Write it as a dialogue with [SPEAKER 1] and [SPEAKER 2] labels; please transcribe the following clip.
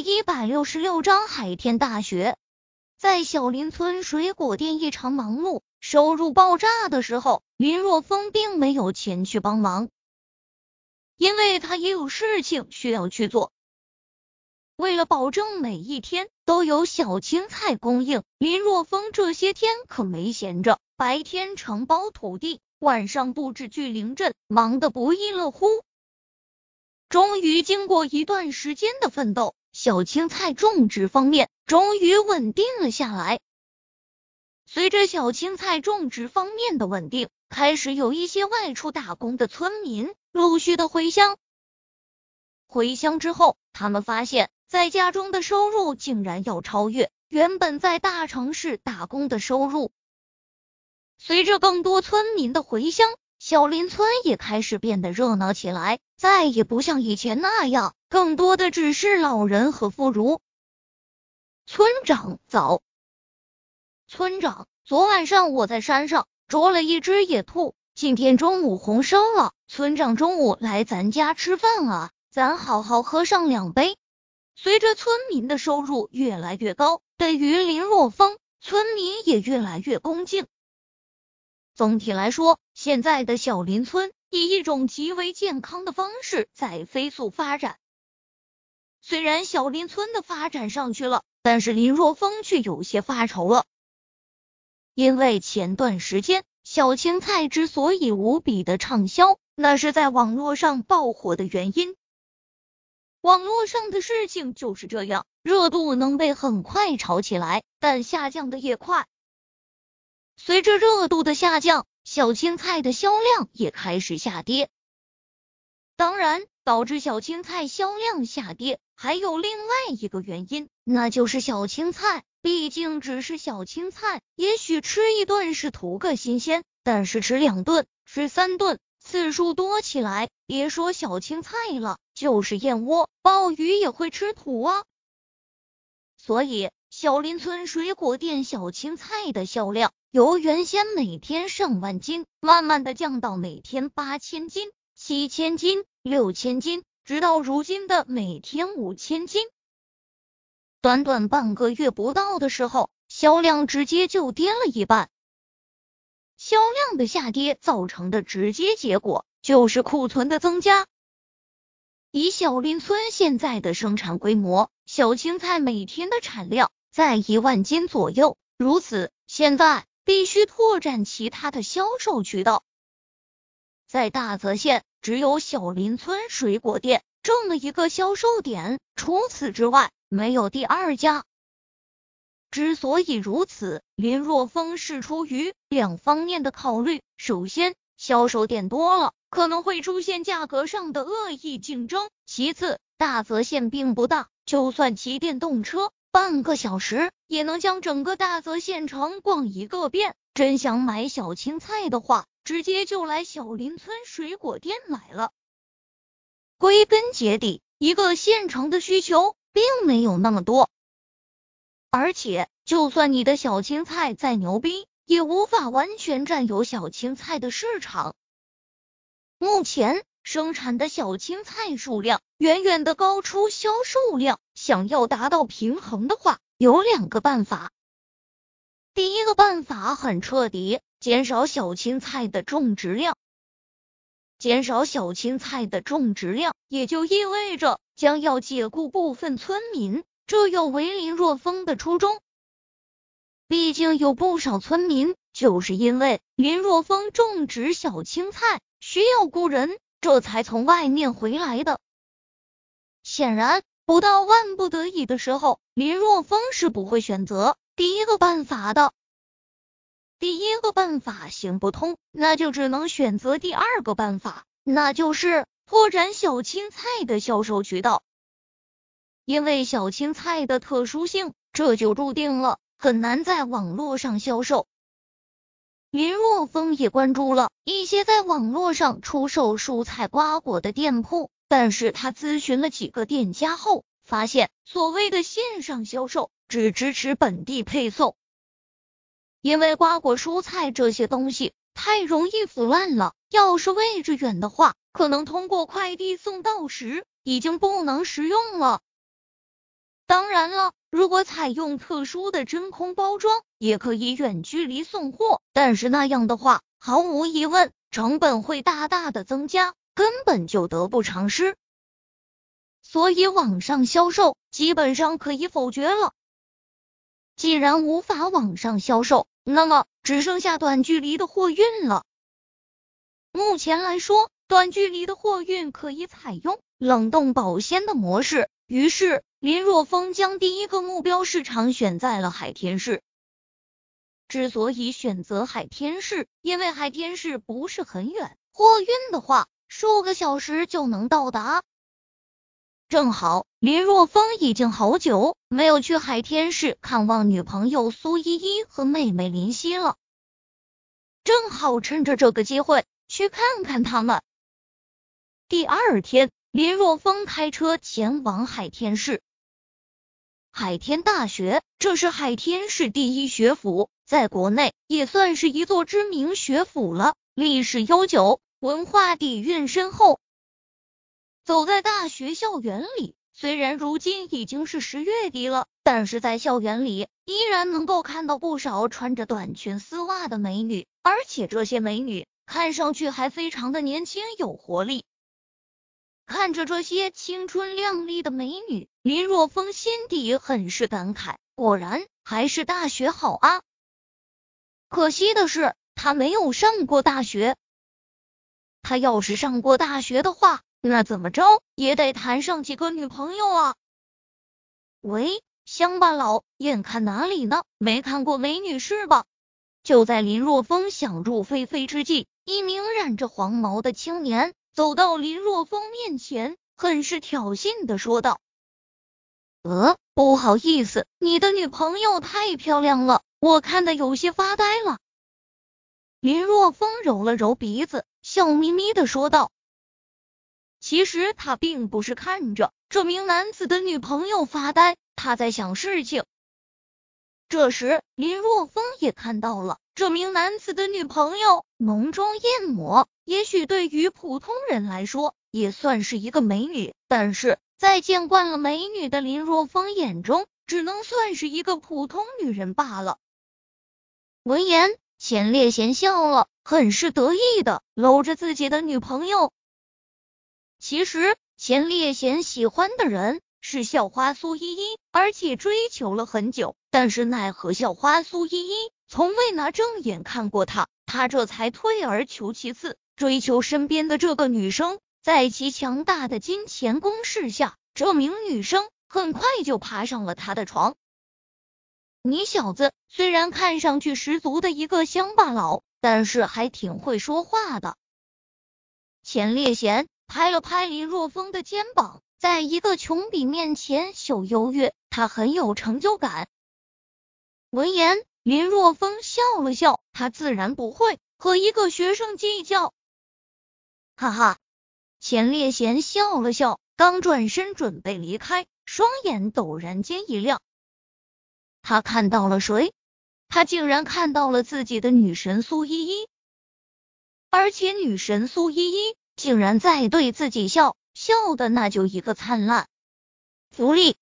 [SPEAKER 1] 一百六十六章海天大学。在小林村水果店异常忙碌、收入爆炸的时候，林若风并没有前去帮忙，因为他也有事情需要去做。为了保证每一天都有小青菜供应，林若风这些天可没闲着，白天承包土地，晚上布置聚灵阵，忙得不亦乐乎。终于，经过一段时间的奋斗。小青菜种植方面终于稳定了下来。随着小青菜种植方面的稳定，开始有一些外出打工的村民陆续的回乡。回乡之后，他们发现，在家中的收入竟然要超越原本在大城市打工的收入。随着更多村民的回乡。小林村也开始变得热闹起来，再也不像以前那样，更多的只是老人和妇孺。村长早，村长，昨晚上我在山上捉了一只野兔，今天中午红烧了。村长中午来咱家吃饭啊，咱好好喝上两杯。随着村民的收入越来越高，对于林若风，村民也越来越恭敬。总体来说，现在的小林村以一种极为健康的方式在飞速发展。虽然小林村的发展上去了，但是林若风却有些发愁了，因为前段时间小青菜之所以无比的畅销，那是在网络上爆火的原因。网络上的事情就是这样，热度能被很快炒起来，但下降的也快。随着热度的下降，小青菜的销量也开始下跌。当然，导致小青菜销量下跌还有另外一个原因，那就是小青菜毕竟只是小青菜，也许吃一顿是图个新鲜，但是吃两顿、吃三顿，次数多起来，别说小青菜了，就是燕窝、鲍鱼也会吃土啊。所以，小林村水果店小青菜的销量。由原先每天上万斤，慢慢的降到每天八千斤、七千斤、六千斤，直到如今的每天五千斤。短短半个月不到的时候，销量直接就跌了一半。销量的下跌造成的直接结果就是库存的增加。以小林村现在的生产规模，小青菜每天的产量在一万斤左右，如此现在。必须拓展其他的销售渠道。在大泽县，只有小林村水果店这么一个销售点，除此之外没有第二家。之所以如此，林若风是出于两方面的考虑。首先，销售点多了，可能会出现价格上的恶意竞争；其次，大泽县并不大，就算骑电动车。半个小时也能将整个大泽县城逛一个遍。真想买小青菜的话，直接就来小林村水果店买了。归根结底，一个县城的需求并没有那么多，而且就算你的小青菜再牛逼，也无法完全占有小青菜的市场。目前。生产的小青菜数量远远的高出销售量，想要达到平衡的话，有两个办法。第一个办法很彻底，减少小青菜的种植量。减少小青菜的种植量，也就意味着将要解雇部分村民，这有为林若风的初衷。毕竟有不少村民就是因为林若风种植小青菜需要雇人。这才从外面回来的。显然，不到万不得已的时候，林若风是不会选择第一个办法的。第一个办法行不通，那就只能选择第二个办法，那就是拓展小青菜的销售渠道。因为小青菜的特殊性，这就注定了很难在网络上销售。林若风也关注了一些在网络上出售蔬菜瓜果的店铺，但是他咨询了几个店家后，发现所谓的线上销售只支持本地配送，因为瓜果蔬菜这些东西太容易腐烂了，要是位置远的话，可能通过快递送到时已经不能食用了。当然了，如果采用特殊的真空包装，也可以远距离送货，但是那样的话，毫无疑问，成本会大大的增加，根本就得不偿失。所以网上销售基本上可以否决了。既然无法网上销售，那么只剩下短距离的货运了。目前来说，短距离的货运可以采用冷冻保鲜的模式。于是林若风将第一个目标市场选在了海天市。之所以选择海天市，因为海天市不是很远，货运的话数个小时就能到达。正好林若风已经好久没有去海天市看望女朋友苏依依和妹妹林夕了，正好趁着这个机会去看看他们。第二天，林若风开车前往海天市。海天大学，这是海天市第一学府，在国内也算是一座知名学府了，历史悠久，文化底蕴深厚。走在大学校园里，虽然如今已经是十月底了，但是在校园里依然能够看到不少穿着短裙丝袜的美女，而且这些美女看上去还非常的年轻有活力。看着这些青春靓丽的美女，林若风心底很是感慨，果然还是大学好啊。可惜的是，他没有上过大学。他要是上过大学的话，那怎么着也得谈上几个女朋友啊！喂，乡巴佬，眼看哪里呢？没看过美女是吧？就在林若风想入非非之际，一名染着黄毛的青年走到林若风面前，很是挑衅的说道：“呃，不好意思，你的女朋友太漂亮了，我看的有些发呆了。”林若风揉了揉鼻子，笑眯眯的说道。其实他并不是看着这名男子的女朋友发呆，他在想事情。这时，林若风也看到了这名男子的女朋友浓妆艳抹，也许对于普通人来说也算是一个美女，但是在见惯了美女的林若风眼中，只能算是一个普通女人罢了。闻言，钱烈贤笑了，很是得意的搂着自己的女朋友。其实钱烈贤喜欢的人是校花苏依依，而且追求了很久，但是奈何校花苏依依从未拿正眼看过他，他这才退而求其次，追求身边的这个女生。在其强大的金钱攻势下，这名女生很快就爬上了他的床。你小子虽然看上去十足的一个乡巴佬，但是还挺会说话的。钱烈贤。拍了拍林若风的肩膀，在一个穷比面前秀优越，他很有成就感。闻言，林若风笑了笑，他自然不会和一个学生计较。哈哈，钱烈贤笑了笑，刚转身准备离开，双眼陡然间一亮，他看到了谁？他竟然看到了自己的女神苏依依，而且女神苏依依。竟然在对自己笑，笑的那就一个灿烂。福利